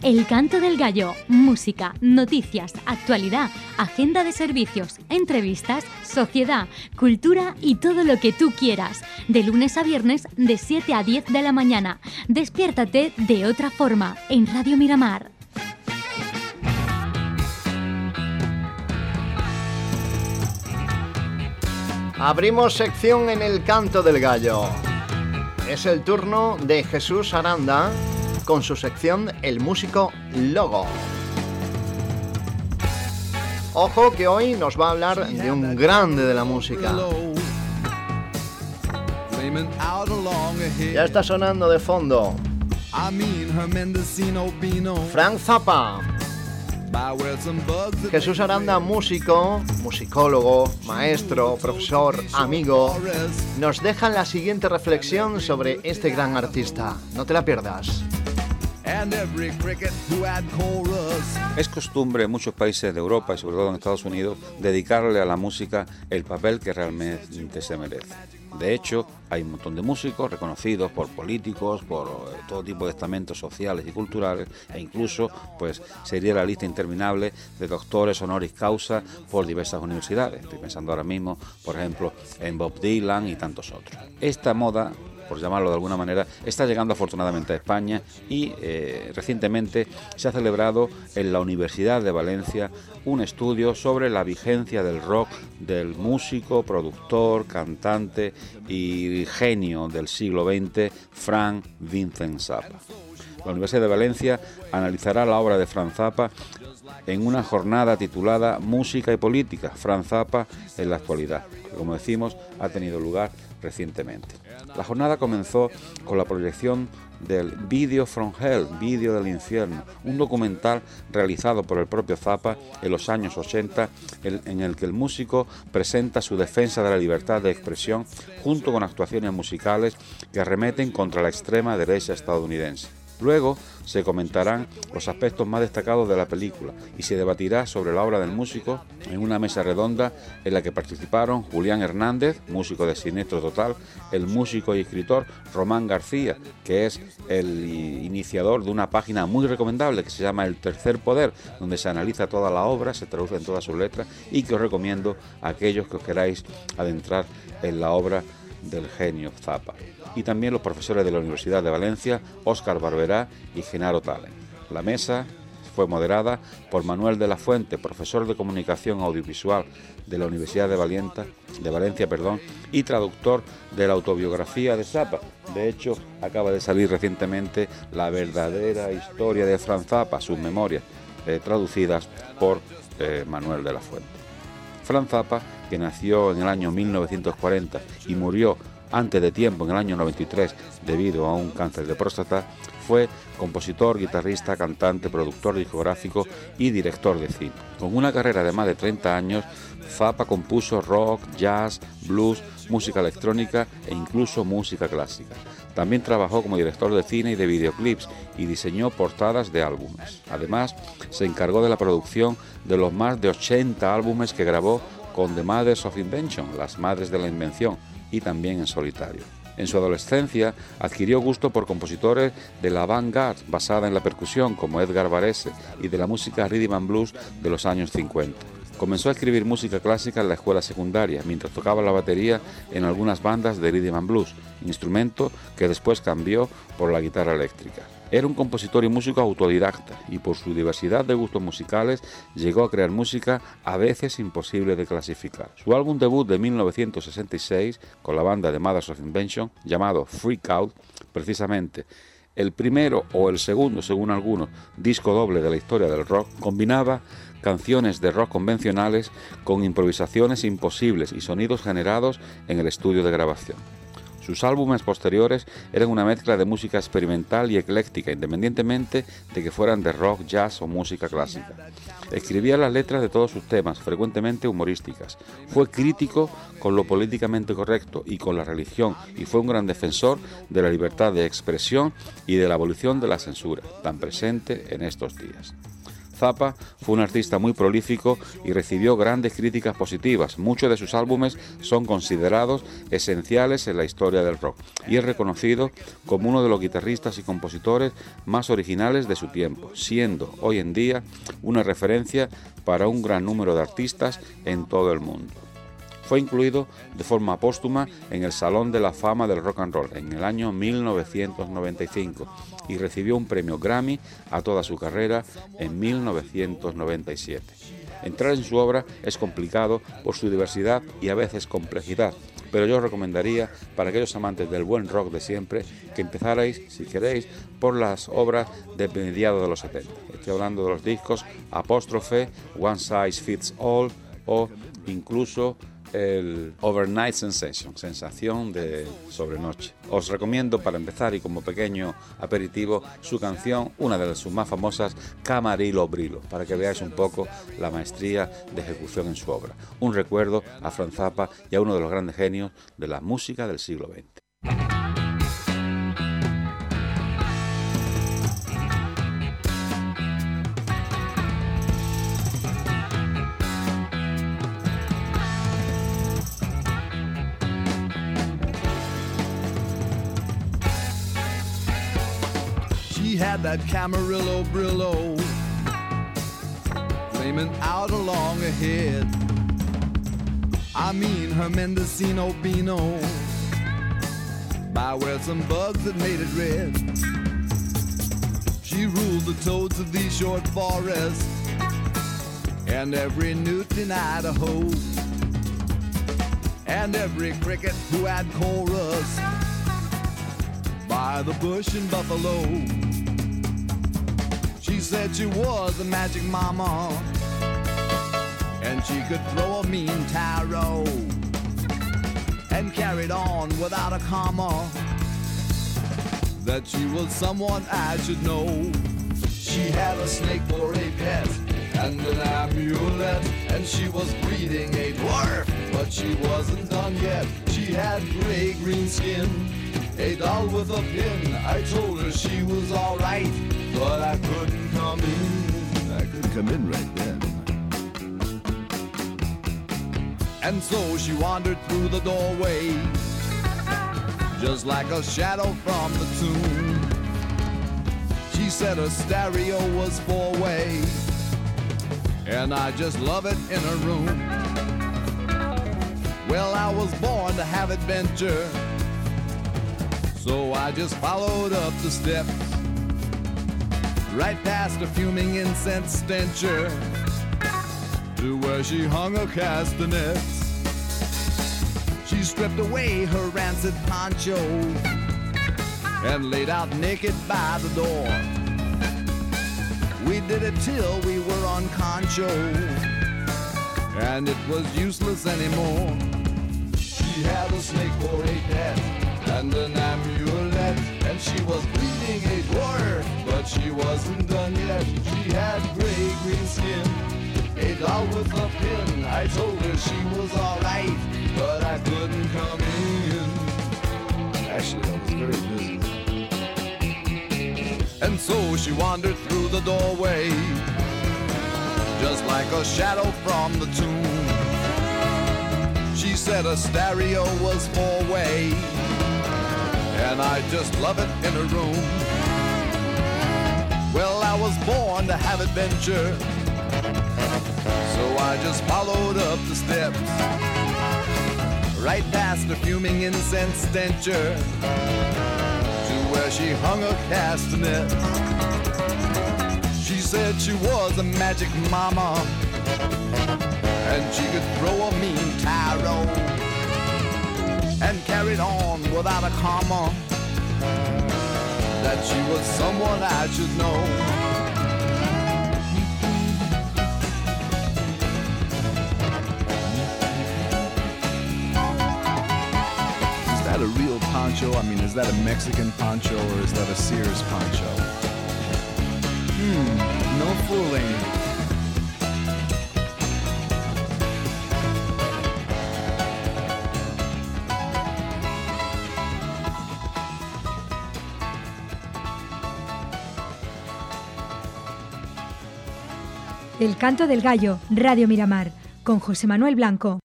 El Canto del Gallo, música, noticias, actualidad, agenda de servicios, entrevistas, sociedad, cultura y todo lo que tú quieras. De lunes a viernes de 7 a 10 de la mañana. Despiértate de otra forma en Radio Miramar. Abrimos sección en el Canto del Gallo. Es el turno de Jesús Aranda con su sección El músico Logo. Ojo que hoy nos va a hablar de un grande de la música. Ya está sonando de fondo. Frank Zappa. Jesús Aranda, músico, musicólogo, maestro, profesor, amigo, nos deja la siguiente reflexión sobre este gran artista. No te la pierdas. Es costumbre en muchos países de Europa y sobre todo en Estados Unidos dedicarle a la música el papel que realmente se merece. De hecho, hay un montón de músicos reconocidos por políticos, por eh, todo tipo de estamentos sociales y culturales, e incluso, pues, sería la lista interminable de doctores honoris causa por diversas universidades. Estoy pensando ahora mismo, por ejemplo, en Bob Dylan y tantos otros. Esta moda por llamarlo de alguna manera, está llegando afortunadamente a España y eh, recientemente se ha celebrado en la Universidad de Valencia un estudio sobre la vigencia del rock del músico, productor, cantante y genio del siglo XX, Frank Vincent Zappa. La Universidad de Valencia analizará la obra de Frank Zappa en una jornada titulada Música y Política, Frank Zappa en la actualidad, que como decimos ha tenido lugar recientemente. La jornada comenzó con la proyección del Video from Hell, Vídeo del Infierno, un documental realizado por el propio Zappa en los años 80, en el que el músico presenta su defensa de la libertad de expresión junto con actuaciones musicales que arremeten contra la extrema derecha estadounidense. Luego se comentarán los aspectos más destacados de la película y se debatirá sobre la obra del músico en una mesa redonda en la que participaron Julián Hernández, músico de Sinestro Total, el músico y escritor Román García, que es el iniciador de una página muy recomendable que se llama El Tercer Poder, donde se analiza toda la obra, se traduce en todas sus letras y que os recomiendo a aquellos que os queráis adentrar en la obra del genio Zappa y también los profesores de la Universidad de Valencia, Óscar Barberá y Genaro Talen. La mesa fue moderada por Manuel de la Fuente, profesor de Comunicación Audiovisual de la Universidad de, Valienta, de Valencia perdón, y traductor de la autobiografía de Zappa. De hecho, acaba de salir recientemente la verdadera historia de Franz Zappa, sus memorias, eh, traducidas por eh, Manuel de la Fuente. Franz Zappa, que nació en el año 1940 y murió antes de tiempo, en el año 93, debido a un cáncer de próstata, fue compositor, guitarrista, cantante, productor discográfico y director de cine. Con una carrera de más de 30 años, Zappa compuso rock, jazz, blues, música electrónica e incluso música clásica. También trabajó como director de cine y de videoclips y diseñó portadas de álbumes. Además, se encargó de la producción de los más de 80 álbumes que grabó con The Mothers of Invention, las Madres de la Invención, y también en solitario. En su adolescencia adquirió gusto por compositores de la avant-garde basada en la percusión como Edgar Varese y de la música rhythm and blues de los años 50. Comenzó a escribir música clásica en la escuela secundaria, mientras tocaba la batería en algunas bandas de rhythm and blues, instrumento que después cambió por la guitarra eléctrica. Era un compositor y músico autodidacta y por su diversidad de gustos musicales llegó a crear música a veces imposible de clasificar. Su álbum debut de 1966 con la banda de Mothers of Invention llamado Freak Out, precisamente el primero o el segundo, según algunos, disco doble de la historia del rock, combinaba canciones de rock convencionales con improvisaciones imposibles y sonidos generados en el estudio de grabación. Sus álbumes posteriores eran una mezcla de música experimental y ecléctica, independientemente de que fueran de rock, jazz o música clásica. Escribía las letras de todos sus temas, frecuentemente humorísticas. Fue crítico con lo políticamente correcto y con la religión, y fue un gran defensor de la libertad de expresión y de la abolición de la censura, tan presente en estos días. Zappa fue un artista muy prolífico y recibió grandes críticas positivas. Muchos de sus álbumes son considerados esenciales en la historia del rock y es reconocido como uno de los guitarristas y compositores más originales de su tiempo, siendo hoy en día una referencia para un gran número de artistas en todo el mundo. Fue incluido de forma póstuma en el Salón de la Fama del Rock and Roll en el año 1995 y recibió un premio Grammy a toda su carrera en 1997. Entrar en su obra es complicado por su diversidad y a veces complejidad, pero yo os recomendaría para aquellos amantes del buen rock de siempre que empezarais, si queréis, por las obras de mediados de los 70. Estoy hablando de los discos Apóstrofe, One Size Fits All o incluso el Overnight Sensation, sensación de sobrenoche. Os recomiendo para empezar y como pequeño aperitivo su canción, una de sus más famosas, Camarilo Brilo, para que veáis un poco la maestría de ejecución en su obra. Un recuerdo a Franz Zappa y a uno de los grandes genios de la música del siglo XX. Had that Camarillo Brillo flaming out along ahead. I mean her Mendocino Beano by where some bugs had made it red. She ruled the toads of these short forests and every newt in Idaho and every cricket who had chorus by the bush and Buffalo. Said she was a magic mama, and she could throw a mean tarot, and carried on without a comma. That she was someone I should know. She had a snake for a pet, and an amulet, and she was breeding a dwarf, but she wasn't done yet. She had gray green skin, a doll with a pin. I told her she was alright but I couldn't come in. I couldn't come in right then. And so she wandered through the doorway, just like a shadow from the tomb. She said her stereo was four way, and I just love it in her room. Well, I was born to have adventure, so I just followed up the steps right past a fuming incense stencher to where she hung her castanets. She stripped away her rancid poncho and laid out naked by the door. We did it till we were on concho, and it was useless anymore. She had a snake for a pet and an amulet, and she was bleeding a dwarf but she wasn't done yet. She had gray green skin, a doll with a pin. I told her she was alright, but I couldn't come in. Actually, I was very busy. And so she wandered through the doorway, just like a shadow from the tomb. She said a stereo was four way, and I just love it in a room. Well, I was born to have adventure. So I just followed up the steps. Right past the fuming incense stencher to where she hung a castanet. She said she was a magic mama and she could throw a mean tarot and carried on without a comma that she was someone I should know. Is that a real poncho? I mean, is that a Mexican poncho or is that a Sears poncho? Hmm, no fooling. El canto del gallo, Radio Miramar, con José Manuel Blanco.